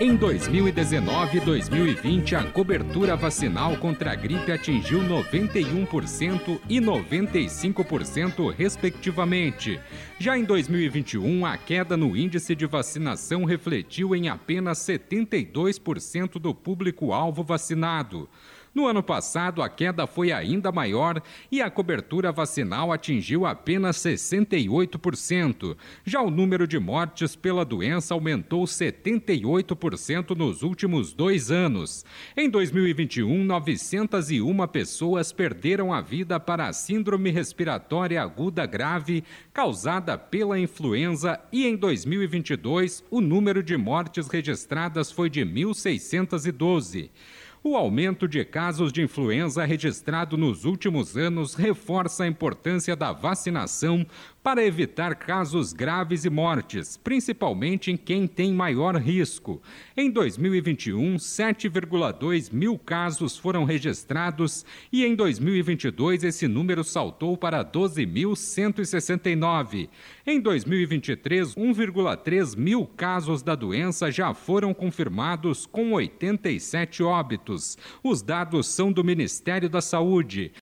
Em 2019 e 2020, a cobertura vacinal contra a gripe atingiu 91% e 95%, respectivamente. Já em 2021, a queda no índice de vacinação refletiu em apenas 72% do público-alvo vacinado. No ano passado, a queda foi ainda maior e a cobertura vacinal atingiu apenas 68%. Já o número de mortes pela doença aumentou 78% nos últimos dois anos. Em 2021, 901 pessoas perderam a vida para a Síndrome Respiratória Aguda Grave causada pela influenza e em 2022 o número de mortes registradas foi de 1.612. O aumento de casos de influenza registrado nos últimos anos reforça a importância da vacinação para evitar casos graves e mortes, principalmente em quem tem maior risco. Em 2021, 7,2 mil casos foram registrados e em 2022 esse número saltou para 12.169. Em 2023, 1,3 mil casos da doença já foram confirmados, com 87 óbitos. Os dados são do Ministério da Saúde.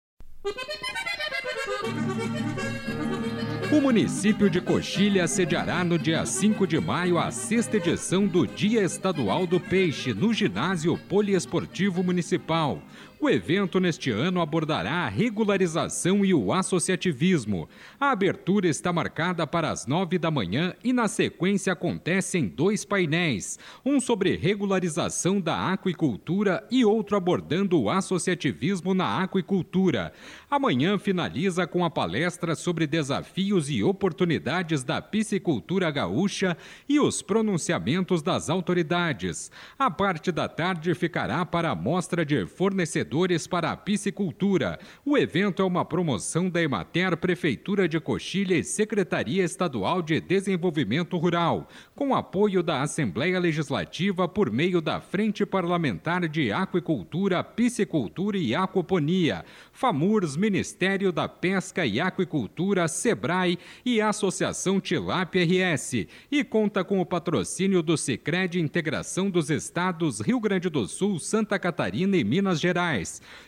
O município de Coxilha sediará no dia 5 de maio a sexta edição do Dia Estadual do Peixe no Ginásio Poliesportivo Municipal. O evento neste ano abordará a regularização e o associativismo. A abertura está marcada para as nove da manhã e, na sequência, acontecem dois painéis: um sobre regularização da aquicultura e outro abordando o associativismo na aquicultura. Amanhã finaliza com a palestra sobre desafios e oportunidades da piscicultura gaúcha e os pronunciamentos das autoridades. A parte da tarde ficará para a mostra de fornecedores para a piscicultura. O evento é uma promoção da Emater, Prefeitura de Coxilha e Secretaria Estadual de Desenvolvimento Rural, com apoio da Assembleia Legislativa por meio da Frente Parlamentar de Aquicultura, Piscicultura e Aquaponia, FAMURS, Ministério da Pesca e Aquicultura, SEBRAE e Associação Tilap RS, e conta com o patrocínio do Sicredi Integração dos Estados Rio Grande do Sul, Santa Catarina e Minas Gerais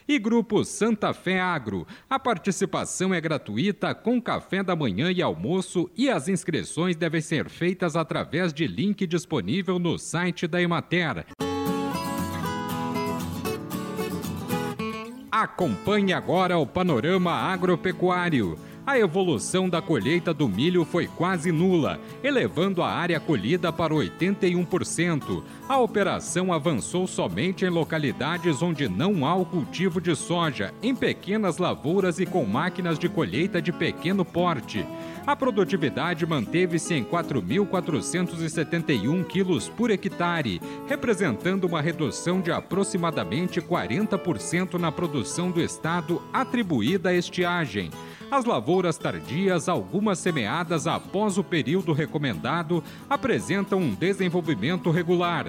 e Grupo Santa Fé Agro. A participação é gratuita com café da manhã e almoço e as inscrições devem ser feitas através de link disponível no site da Emater. Acompanhe agora o panorama agropecuário a evolução da colheita do milho foi quase nula, elevando a área colhida para 81%. A operação avançou somente em localidades onde não há o cultivo de soja, em pequenas lavouras e com máquinas de colheita de pequeno porte. A produtividade manteve-se em 4.471 quilos por hectare, representando uma redução de aproximadamente 40% na produção do estado atribuída à estiagem. As lavouras tardias, algumas semeadas após o período recomendado, apresentam um desenvolvimento regular.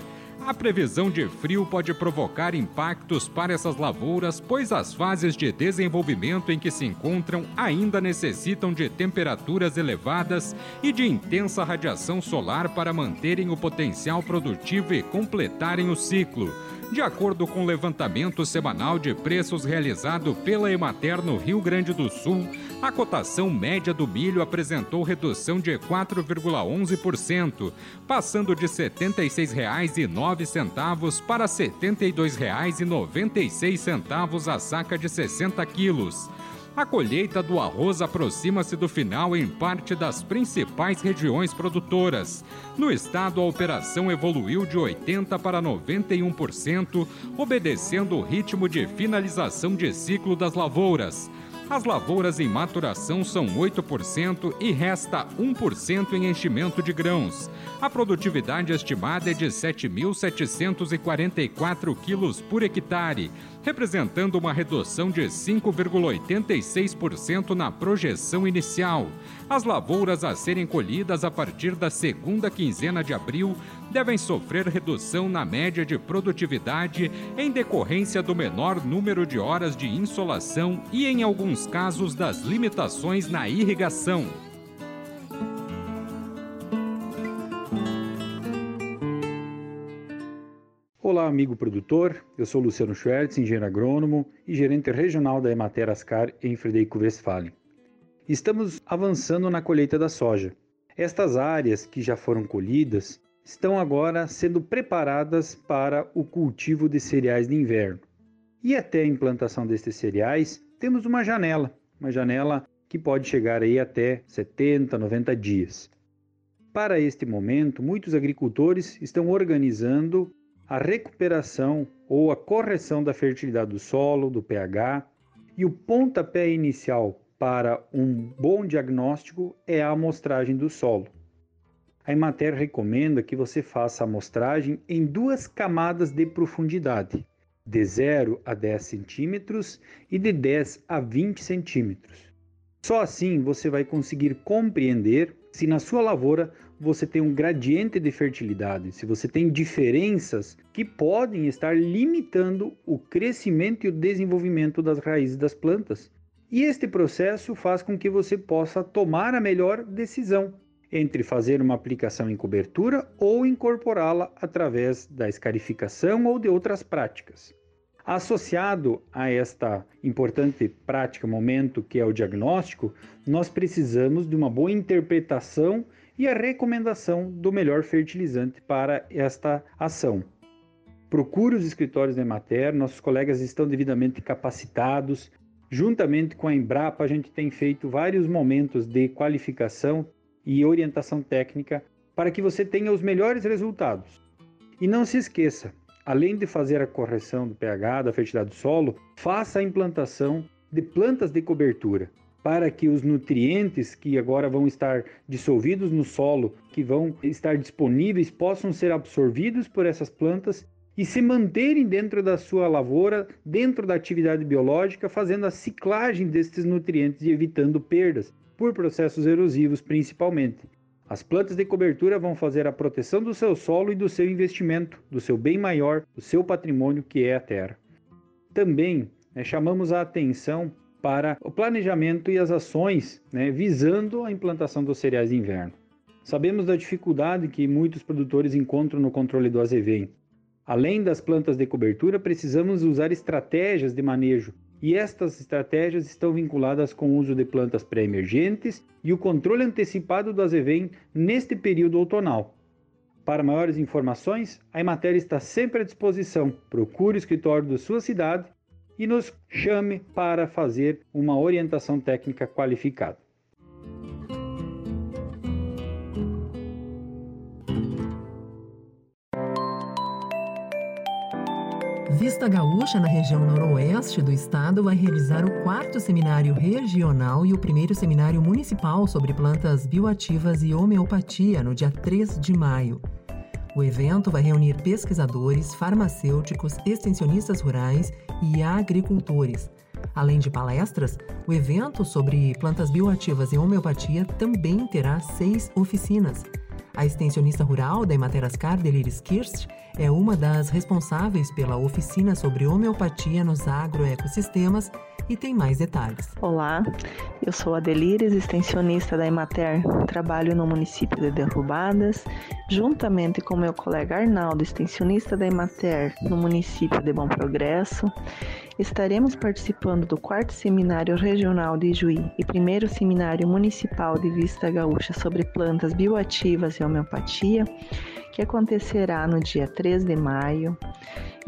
A previsão de frio pode provocar impactos para essas lavouras, pois as fases de desenvolvimento em que se encontram ainda necessitam de temperaturas elevadas e de intensa radiação solar para manterem o potencial produtivo e completarem o ciclo. De acordo com o levantamento semanal de preços realizado pela Emater no Rio Grande do Sul, a cotação média do milho apresentou redução de 4,11%, passando de R$ 76,09 para R$ 72,96 a saca de 60 quilos. A colheita do arroz aproxima-se do final em parte das principais regiões produtoras. No estado, a operação evoluiu de 80% para 91%, obedecendo o ritmo de finalização de ciclo das lavouras. As lavouras em maturação são 8% e resta 1% em enchimento de grãos. A produtividade estimada é de 7.744 quilos por hectare. representando uma redução de 5,86% na projeção inicial. As lavouras a serem colhidas a partir da segunda quinzena de abril devem sofrer redução na média de produtividade em decorrência do menor número de horas de insolação e, em alguns casos, das limitações na irrigação. Olá, amigo produtor. Eu sou Luciano Schwertz, engenheiro agrônomo e gerente regional da Emater Ascar em Frederico Westphalen. Estamos avançando na colheita da soja. Estas áreas que já foram colhidas estão agora sendo preparadas para o cultivo de cereais de inverno. E até a implantação destes cereais, temos uma janela, uma janela que pode chegar aí até 70, 90 dias. Para este momento, muitos agricultores estão organizando a recuperação ou a correção da fertilidade do solo, do pH, e o pontapé inicial para um bom diagnóstico é a amostragem do solo. A Emater recomenda que você faça a amostragem em duas camadas de profundidade, de 0 a 10 centímetros e de 10 a 20 centímetros. Só assim você vai conseguir compreender se na sua lavoura você tem um gradiente de fertilidade, se você tem diferenças que podem estar limitando o crescimento e o desenvolvimento das raízes das plantas. E este processo faz com que você possa tomar a melhor decisão entre fazer uma aplicação em cobertura ou incorporá-la através da escarificação ou de outras práticas. Associado a esta importante prática, momento que é o diagnóstico, nós precisamos de uma boa interpretação e a recomendação do melhor fertilizante para esta ação. Procure os escritórios da Emater, nossos colegas estão devidamente capacitados. Juntamente com a Embrapa, a gente tem feito vários momentos de qualificação e orientação técnica para que você tenha os melhores resultados. E não se esqueça, além de fazer a correção do pH, da fertilidade do solo, faça a implantação de plantas de cobertura para que os nutrientes que agora vão estar dissolvidos no solo, que vão estar disponíveis, possam ser absorvidos por essas plantas e se manterem dentro da sua lavoura, dentro da atividade biológica, fazendo a ciclagem destes nutrientes e evitando perdas, por processos erosivos principalmente. As plantas de cobertura vão fazer a proteção do seu solo e do seu investimento, do seu bem maior, do seu patrimônio que é a terra. Também né, chamamos a atenção para o planejamento e as ações né, visando a implantação dos cereais de inverno. Sabemos da dificuldade que muitos produtores encontram no controle do azevém. Além das plantas de cobertura, precisamos usar estratégias de manejo, e estas estratégias estão vinculadas com o uso de plantas pré-emergentes e o controle antecipado do azevém neste período outonal. Para maiores informações, a Emater está sempre à disposição. Procure o escritório da sua cidade e nos chame para fazer uma orientação técnica qualificada. Vista Gaúcha, na região noroeste do estado, vai realizar o quarto seminário regional e o primeiro seminário municipal sobre plantas bioativas e homeopatia no dia 3 de maio. O evento vai reunir pesquisadores, farmacêuticos, extensionistas rurais e agricultores. Além de palestras, o evento sobre plantas bioativas e homeopatia também terá seis oficinas. A extensionista rural da Ematerascar, Deliris Kirst, é uma das responsáveis pela oficina sobre homeopatia nos agroecossistemas e tem mais detalhes. Olá, eu sou a Delires, extensionista da Emater. Trabalho no município de Derrubadas, juntamente com meu colega Arnaldo, extensionista da Emater no município de Bom Progresso. Estaremos participando do quarto seminário regional de Juí e primeiro seminário municipal de Vista Gaúcha sobre plantas bioativas e homeopatia que acontecerá no dia 3 de maio,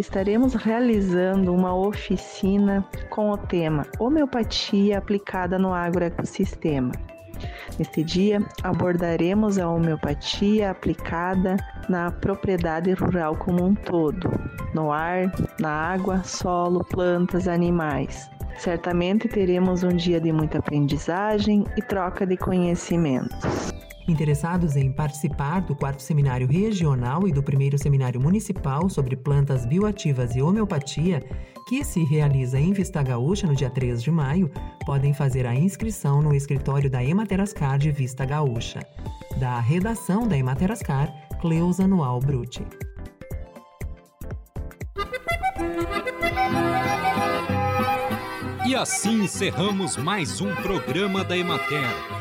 estaremos realizando uma oficina com o tema Homeopatia aplicada no agroecossistema. Neste dia, abordaremos a homeopatia aplicada na propriedade rural como um todo, no ar, na água, solo, plantas, animais. Certamente teremos um dia de muita aprendizagem e troca de conhecimentos. Interessados em participar do quarto seminário regional e do primeiro seminário municipal sobre plantas bioativas e homeopatia, que se realiza em Vista Gaúcha no dia 3 de maio, podem fazer a inscrição no escritório da Ematerascar de Vista Gaúcha. Da redação da Ematerascar, Cleusa Noal Bruti. E assim encerramos mais um programa da Emater.